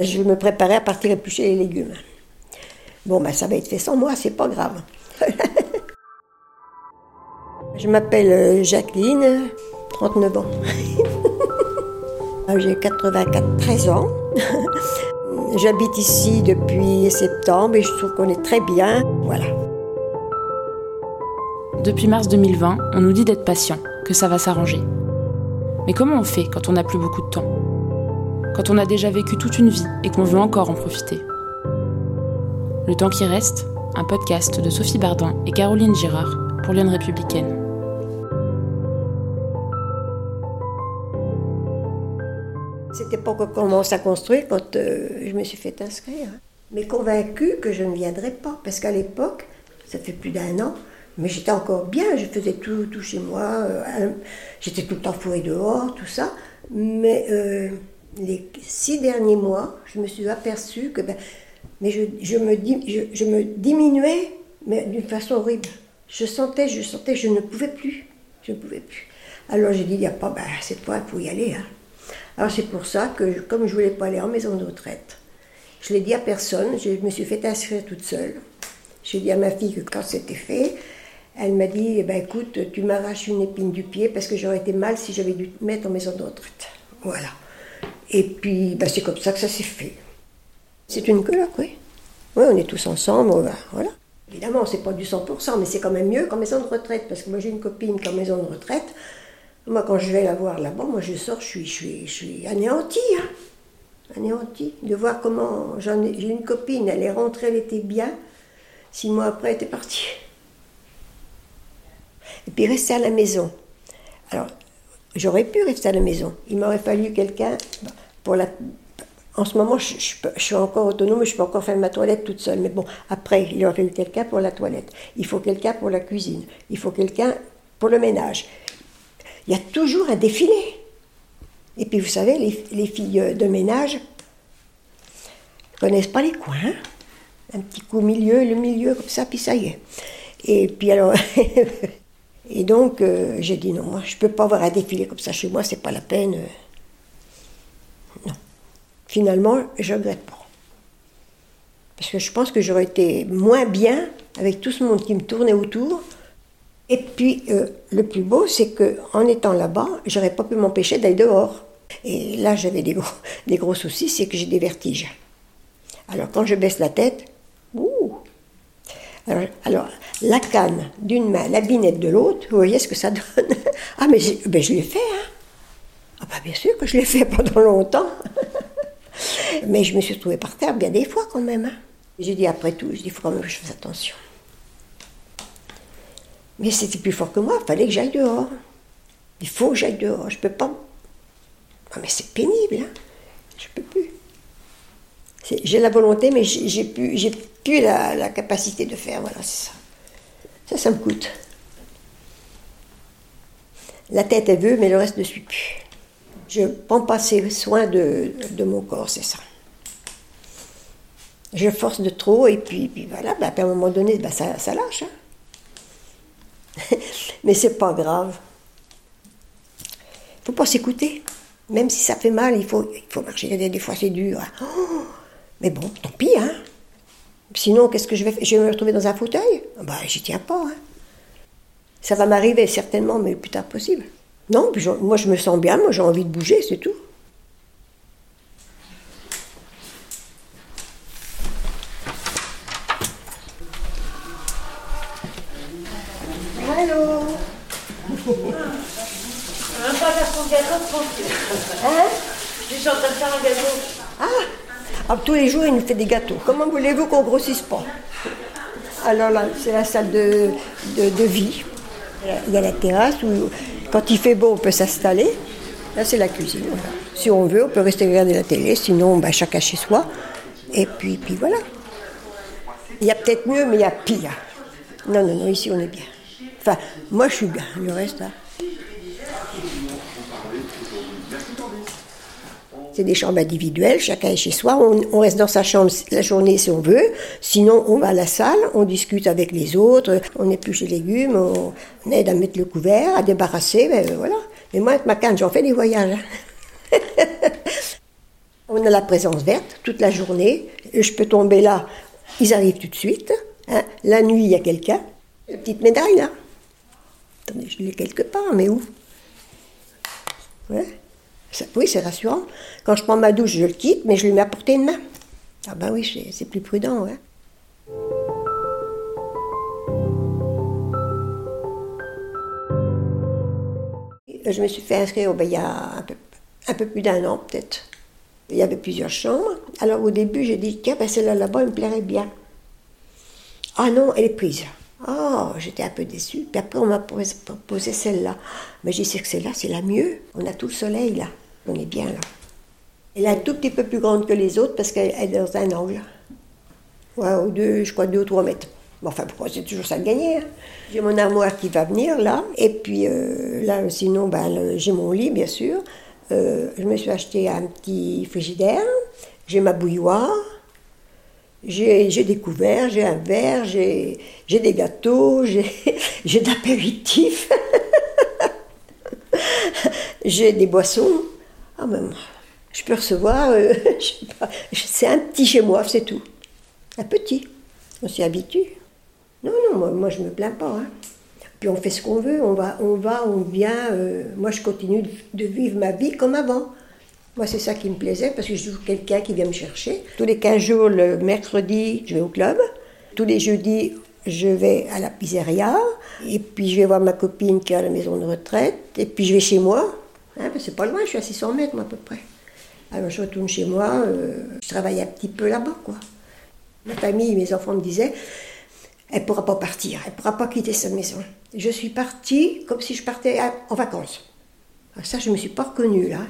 Je me préparais à partir éplucher les légumes. Bon, ben, ça va être fait sans moi, c'est pas grave. je m'appelle euh, Jacqueline, 39 ans. J'ai 84, 13 ans. J'habite ici depuis septembre et je trouve qu'on est très bien. Voilà. Depuis mars 2020, on nous dit d'être patient, que ça va s'arranger. Mais comment on fait quand on n'a plus beaucoup de temps? Quand on a déjà vécu toute une vie et qu'on veut encore en profiter Le temps qui reste, un podcast de Sophie Bardin et Caroline Girard pour Lyon Républicaine. C'était pas qu'on commence à construire quand euh, je me suis fait inscrire. Mais convaincue que je ne viendrais pas. Parce qu'à l'époque, ça fait plus d'un an, mais j'étais encore bien, je faisais tout, tout chez moi. euh, j'étais tout le temps fourrée dehors, tout ça. Mais euh, les six derniers mois, je me suis aperçue que ben, mais je, me, diminuais, mais d'une façon horrible. Je sentais, je sentais, je ne pouvais plus. Je ne pouvais plus. Alors j'ai dit, il n'y a pas, ben, cette fois, il faut y aller. hein. Alors c'est pour ça que, comme je voulais pas aller en maison de retraite, je l'ai dit à personne, je me suis fait inscrire toute seule. J'ai dit à ma fille que quand c'était fait, elle m'a dit, eh ben, écoute, tu m'arraches une épine du pied parce que j'aurais été mal si j'avais dû te mettre en maison de retraite. Voilà. Et puis, ben, c'est comme ça que ça s'est fait. C'est une coloc, oui. Oui, on est tous ensemble, voilà. Évidemment, c'est pas du 100%, mais c'est quand même mieux qu'en maison de retraite, parce que moi j'ai une copine qui est en maison de retraite. Moi, quand je vais la voir là-bas, moi je sors, je suis, je suis, je suis anéantie, hein. Anéantie. De voir comment. j'en ai- J'ai une copine, elle est rentrée, elle était bien. Six mois après, elle était partie. Et puis rester à la maison. Alors, j'aurais pu rester à la maison. Il m'aurait fallu quelqu'un En ce moment, je, suis encore autonome, je peux encore faire ma toilette toute seule. Mais bon, après, il aurait fallu quelqu'un pour la toilette. Il faut quelqu'un pour la cuisine. Il faut quelqu'un pour le ménage. Il y a toujours un défilé. Et puis, vous savez, les, les filles de ménage connaissent pas les coins. Un petit coup au milieu, le milieu, comme ça, puis ça y est. Et puis alors. Et donc, euh, j'ai dit non, moi, je ne peux pas avoir un défilé comme ça chez moi, c'est pas la peine. Finalement, je regrette pas. Parce que je pense que j'aurais été moins bien avec tout ce monde qui me tournait autour. Et puis, euh, le plus beau, c'est que en étant là-bas, j'aurais pas pu m'empêcher d'aller dehors. Et là, j'avais des gros, des gros soucis, c'est que j'ai des vertiges. Alors, quand je baisse la tête, ouh, alors, alors, la canne d'une main, la binette de l'autre, vous voyez ce que ça donne? Ah, mais ben, je l'ai fait, hein Ah, bah, bien sûr que je l'ai fait pendant longtemps. mais je me suis retrouvée par terre bien des fois quand même. hein. J'ai dit après tout, je dis, il faut quand même que je fasse attention. Mais c'était plus fort que moi, il fallait que j'aille dehors. Il faut que j'aille dehors, je peux pas. Ah, mais c'est pénible, hein Je peux plus. J'ai la volonté, mais j'ai plus, plus la, la capacité de faire. Voilà, c'est ça. Ça, ça me coûte. La tête, elle veut, mais le reste ne suit plus. Je prends pas assez soin de, mon corps, c'est ça. Je force de trop, et puis, puis voilà, bah, à un moment donné, bah, ça, ça lâche. hein. mais c'est pas grave. Il faut pas s'écouter. Même si ça fait mal, il faut, il faut marcher. Des, des fois, c'est dur. hein. Mais bon, tant pis, hein. Sinon, qu'est-ce que je vais faire? Je vais me retrouver dans un fauteuil? Bah, j'y tiens pas, hein. Ça va m'arriver certainement, mais le plus tard possible. Non, puis je- moi je me sens bien, moi j'ai envie de bouger, c'est tout. Allô? On va pas faire son gâteau tranquille. Hein? Je suis en train de faire un gâteau. Ah, Ah, Tous les jours, il nous fait des gâteaux. Comment voulez-vous qu'on grossisse pas? Alors là, c'est la salle de, de, de vie. Il y a la terrasse où, quand il fait beau, on peut s'installer. Là, c'est la cuisine. Si on veut, on peut rester regarder la télé. Sinon, bah, chacun chez soi. Et puis, puis voilà. Il y a peut-être mieux, mais il y a pire. Non, non, non, ici, on est bien. Enfin, moi, je suis bien. Le reste, hein. C'est des chambres individuelles, chacun est chez soi. On, reste dans sa chambre la journée si on veut. Sinon, on va à la salle, on discute avec les autres, on épluche les légumes, on, aide à mettre le couvert, à débarrasser, ben, voilà. Mais moi, avec ma canne, j'en fais des voyages. on on a la présence verte toute la journée. Je peux tomber là, ils arrivent tout de suite. hein. La nuit, il y a quelqu'un. La petite médaille là. Attendez, je l'ai quelque part, mais où? Ouais. Oui, c'est rassurant. Quand je prends ma douche, je le quitte, mais je le mets à portée de main. Ah ben oui, c'est- plus prudent. Je me suis fait inscrire ben, il y a un peu, plus d'un an peut-être. Il y avait plusieurs chambres. Alors au début, j'ai dit, tiens, ben, celle-là là-bas, elle me plairait bien. Ah non, elle est prise. Oh, j'étais un peu déçue. Puis après, on m'a posé, proposé celle-là. Mais dit, c'est que celle-là, c'est la mieux. On a tout le soleil là. On est bien là. Elle est un tout petit peu plus grande que les autres parce qu'elle elle est dans un angle. Ouais, ou deux, je crois deux ou trois mètres. Bon, enfin, pourquoi c'est toujours ça de gagner hein? J'ai mon armoire qui va venir là. Et puis euh, là, sinon, ben, j'ai mon lit, bien sûr. Euh, je me suis acheté un petit frigidaire. J'ai ma bouilloire. J'ai des couverts, j'ai un verre, j'ai des gâteaux, j'ai d'apéritifs. j'ai des boissons. Ah ben, je peux recevoir, euh, c'est un petit chez moi, c'est tout. Un petit. On s'y habitue. Non, non, moi, moi je me plains pas. hein. Puis on fait ce qu'on veut, on va, on va, on vient. euh, moi je continue de, vivre ma vie comme avant. Moi c'est ça qui me plaisait parce que je trouve quelqu'un qui vient me chercher. Tous les 15 jours, le mercredi, je vais au club. Tous les jeudis, je vais à la pizzeria. Et puis je vais voir ma copine qui est à la maison de retraite. Et puis je vais chez moi. Parce que c'est pas loin, je suis à 600 mètres moi à peu près. Alors je retourne chez moi, euh, je travaille un petit peu là-bas quoi. Ma famille, mes enfants me disaient, elle pourra pas partir, elle pourra pas quitter sa maison. Je suis partie comme si je partais en vacances. Ah, ça, je me suis pas reconnue là.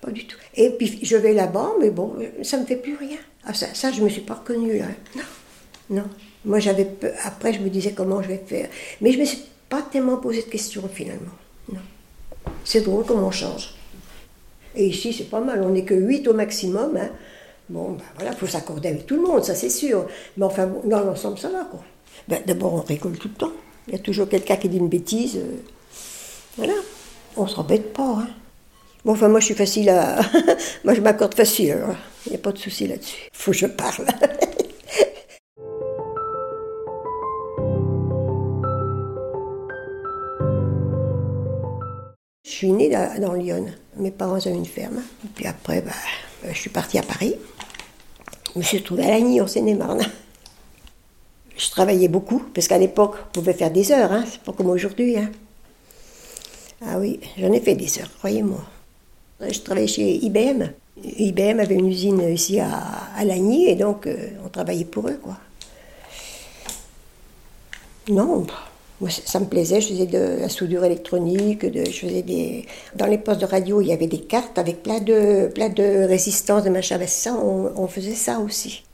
Pas du tout. Et puis je vais là-bas, mais bon, ça ne me fait plus rien. Ah, ça, ça, je me suis pas reconnue là. Non. Non. Moi, j'avais Après, je me disais comment je vais faire. Mais je me suis pas tellement posé de questions finalement. C'est drôle comment on change. Et ici, c'est pas mal. On n'est que 8 au maximum. hein. Bon, ben voilà, il faut s'accorder avec tout le monde, ça c'est sûr. Mais enfin, dans l'ensemble, ça va, quoi. Ben, D'abord, on rigole tout le temps. Il y a toujours quelqu'un qui dit une bêtise. euh, Voilà. On s'embête pas, hein. Bon, enfin, moi, je suis facile à... moi, je m'accorde facile, alors. Il n'y a pas de souci là-dessus. Faut que je parle. suis née dans Lyon. Mes parents avaient une ferme. Puis après, bah, euh, je suis partie à Paris. Je me suis retrouvée à Lagny, en Seine-et-Marne. Je travaillais beaucoup, parce qu'à l'époque, on pouvait faire des heures, hein. c'est pas comme aujourd'hui. hein. Ah oui, j'en ai fait des heures, croyez-moi. Je travaillais chez IBM. IBM avait une usine ici à, Lagny, et donc euh, on travaillait pour eux, quoi. Non, pff, moi, ça me plaisait, je faisais de la soudure électronique, je faisais des... Dans les postes de radio, il y avait des cartes avec plein de, plein de résistances, de machin, ben ça, on, faisait ça aussi.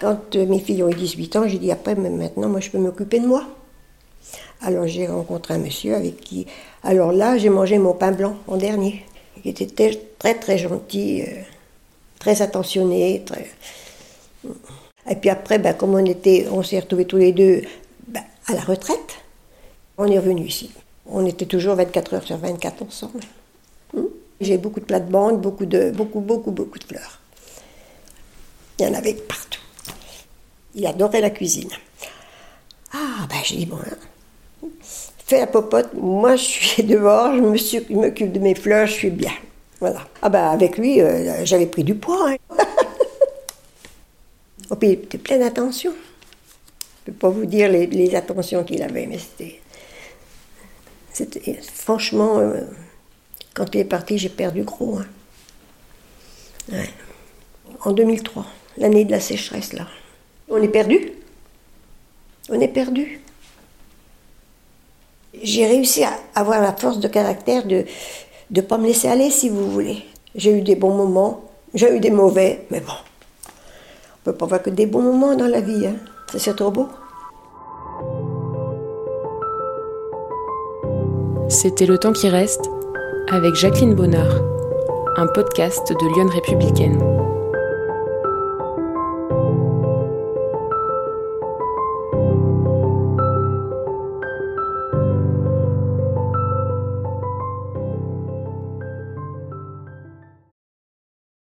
Quand euh, mes filles ont eu 18 ans, j'ai dit après, mais maintenant, moi, je peux m'occuper de moi. Alors j'ai rencontré un monsieur avec qui... Alors là, j'ai mangé mon pain blanc en dernier. Il était très, très, gentil, euh, très attentionné. Et puis après, ben, comme on on s'est retrouvés tous les deux à la retraite, on est revenu ici. On était toujours 24 heures sur 24 ensemble. Hmm? J'ai beaucoup de plates-bandes, beaucoup de, beaucoup, beaucoup, beaucoup de fleurs. Il y en avait partout. Il adorait la cuisine. Ah, ben j'ai dit, bon, hein, fais la popote, moi je suis dehors, je m'occupe de mes fleurs, je suis bien. Voilà. Ah ben avec lui, euh, j'avais pris du poids. hein. Oh, puis il était plein d'attention. Je ne peux pas vous dire les, attentions qu'il avait, mais c'était. c'était franchement, euh, quand il est parti, j'ai perdu gros. hein. En 2003, l'année de la sécheresse, là. On est perdu? On est perdu. J'ai réussi à avoir la force de caractère de ne pas me laisser aller, si vous voulez. J'ai eu des bons moments, j'ai eu des mauvais, mais bon. On peut pas voir que des bons moments dans la vie, hein. C'était Le temps qui reste avec Jacqueline Bonnard, un podcast de Lyon Républicaine.